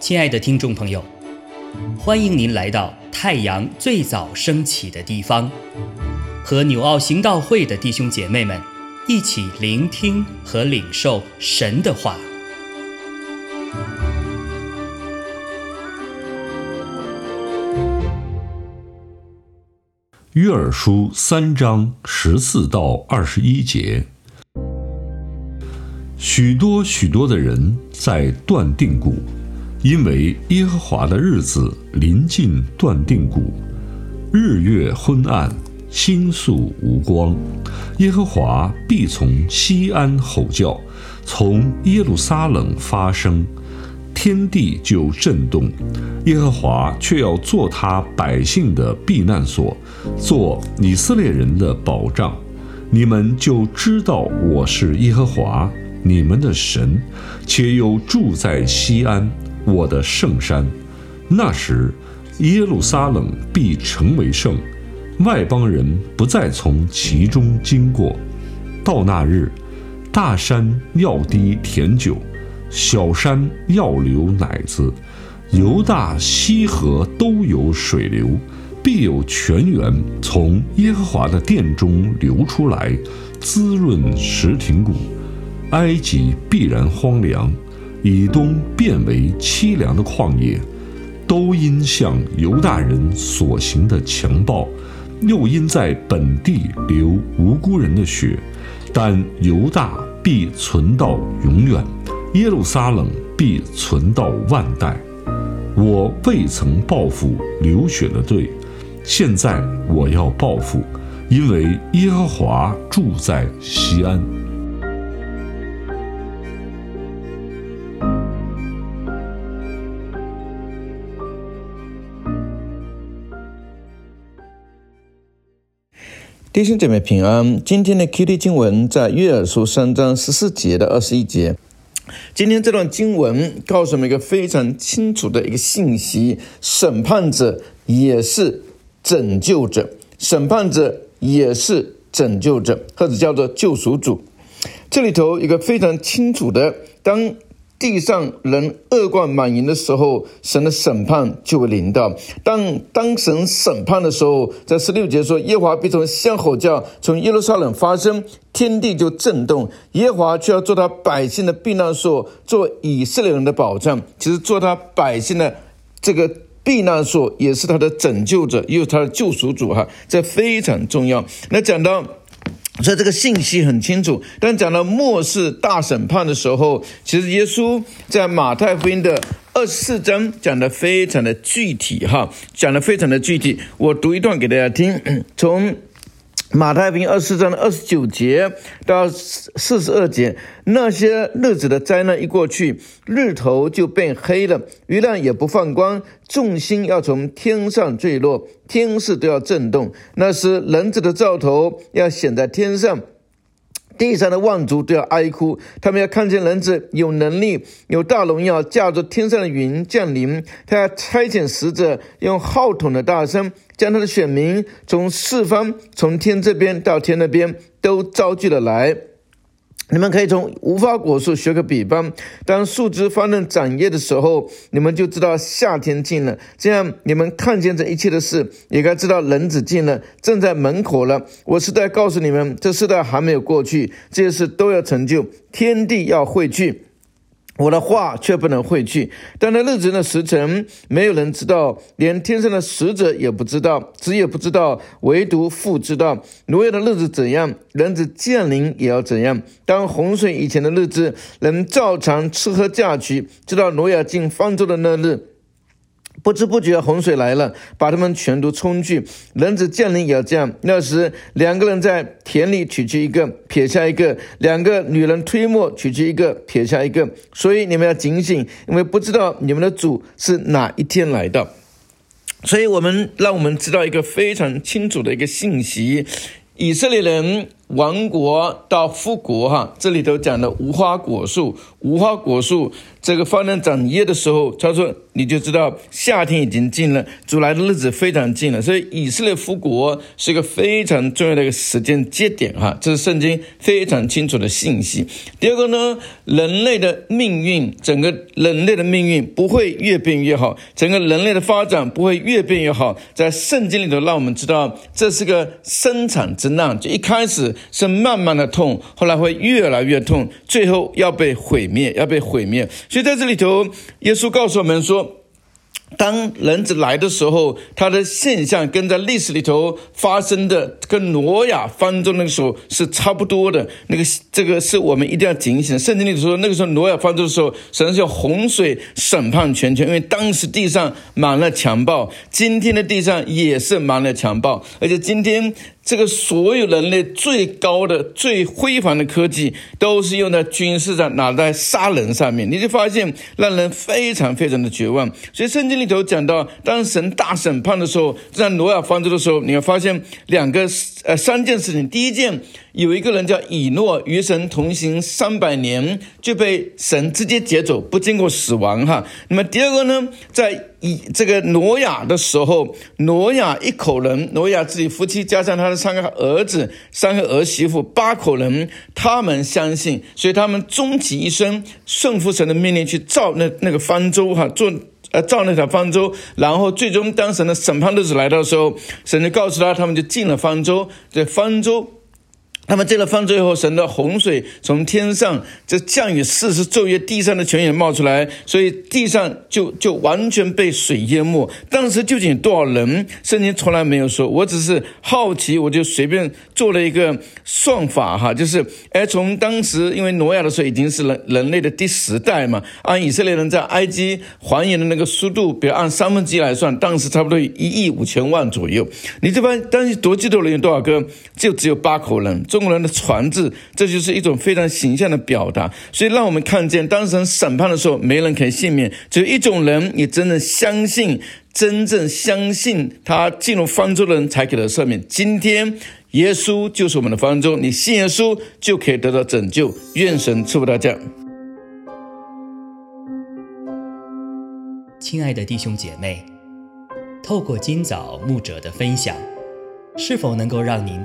亲爱的听众朋友，欢迎您来到太阳最早升起的地方，和纽奥行道会的弟兄姐妹们一起聆听和领受神的话。约珥书三章十四到二十一节，许多许多的人在断定谷，因为耶和华的日子临近断定谷，日月昏暗，星宿无光，耶和华必从西安吼叫，从耶路撒冷发声。天地就震动，耶和华却要做他百姓的避难所，做以色列人的保障。你们就知道我是耶和华你们的神，且又住在西安我的圣山。那时，耶路撒冷必成为圣，外邦人不再从其中经过。到那日，大山要滴甜酒。小山要流奶子，犹大西河都有水流，必有泉源从耶和华的殿中流出来，滋润石亭谷。埃及必然荒凉，以东变为凄凉的旷野，都因向犹大人所行的强暴，又因在本地流无辜人的血，但犹大必存到永远。耶路撒冷必存到万代。我未曾报复流血的罪，现在我要报复，因为耶和华住在西安。弟兄姐妹平安。今天的 Q T 经文在约珥书三章十四节的二十一节。今天这段经文告诉我们一个非常清楚的一个信息：审判者也是拯救者，审判者也是拯救者，或者叫做救赎主。这里头一个非常清楚的，当。地上人恶贯满盈的时候，神的审判就会临到。当当神审判的时候，在十六节说：“耶和华必从向吼叫，从耶路撒冷发声，天地就震动。耶和华却要做他百姓的避难所，做以色列人的保障。其实做他百姓的这个避难所，也是他的拯救者，又是他的救赎主。哈，这非常重要。那讲到。”所以这个信息很清楚，但讲到末世大审判的时候，其实耶稣在马太福音的二十四章讲的非常的具体，哈，讲的非常的具体。我读一段给大家听，从。马太福音二十四章的二十九节到四十二节，那些日子的灾难一过去，日头就变黑了，月亮也不放光，众星要从天上坠落，天势都要震动。那时，人子的兆头要显在天上。地上的万族都要哀哭，他们要看见人子有能力、有大荣耀，驾着天上的云降临。他要差遣使者，用号筒的大声，将他的选民从四方、从天这边到天那边都招聚了来。你们可以从无花果树学个比方，当树枝发嫩长叶的时候，你们就知道夏天近了。这样，你们看见这一切的事，也该知道人子近了，正在门口了。我是在告诉你们，这世代还没有过去，这些事都要成就，天地要汇聚。我的话却不能汇聚，但那日子的时辰，没有人知道，连天上的使者也不知道，子也不知道，唯独父知道。挪亚的日子怎样，人子降临也要怎样。当洪水以前的日子，能照常吃喝嫁娶，直到挪亚进方舟的那日。不知不觉，洪水来了，把他们全都冲去。人子降临也要这样。那时，两个人在田里取去一个，撇下一个；两个女人推磨取去一个，撇下一个。所以你们要警醒，因为不知道你们的主是哪一天来的。所以我们让我们知道一个非常清楚的一个信息：以色列人亡国到复国，哈，这里头讲的无花果树，无花果树这个花能长叶的时候，他说你就知道夏天已经近了，主来的日子非常近了。所以以色列复国是一个非常重要的一个时间节点哈，这是圣经非常清楚的信息。第二个呢，人类的命运，整个人类的命运不会越变越好，整个人类的发展不会越变越好。在圣经里头，让我们知道这是个生产之难，就一开始是慢慢的痛，后来会越来越痛，最后要被毁灭，要被毁灭。所以在这里头，耶稣告诉我们说。当人子来的时候，他的现象跟在历史里头发生的，跟挪亚方舟那个时候是差不多的。那个这个是我们一定要警醒。圣经里头说，那个时候挪亚方舟的时候，神是洪水审判全球，因为当时地上满了强暴。今天的地上也是满了强暴，而且今天。这个所有人类最高的、最辉煌的科技，都是用在军事上，拿在杀人上面。你就发现，让人非常非常的绝望。所以圣经里头讲到，当神大审判的时候，在挪亚方舟的时候，你会发现两个呃三件事情。第一件，有一个人叫以诺，与神同行三百年，就被神直接劫走，不经过死亡哈。那么第二个呢，在以这个挪亚的时候，挪亚一口人，挪亚自己夫妻加上他的三个儿子、三个儿媳妇，八口人，他们相信，所以他们终其一生顺服神的命令去造那那个方舟哈，做呃造那条方舟，然后最终当神的审判日子来到的时候，神就告诉他，他们就进了方舟，这方舟。那么这了犯罪后，神的洪水从天上这降雨四十昼夜，地上的泉也冒出来，所以地上就就完全被水淹没。当时究竟有多少人？圣经从来没有说，我只是好奇，我就随便做了一个算法哈，就是哎，从当时因为挪亚的时候已经是人人类的第十代嘛，按以色列人在埃及还原的那个速度，比如按三分之一来算，当时差不多一亿五千万左右。你这边当时夺基督人有多少个？就只有八口人。中国人的传字，这就是一种非常形象的表达。所以，让我们看见，当事人审判的时候，没人可以幸免。只有一种人，你真正相信，真正相信他进入方舟的人，才给他赦免。今天，耶稣就是我们的方舟，你信耶稣就可以得到拯救。愿神赐福大家。亲爱的弟兄姐妹，透过今早牧者的分享。是否能够让您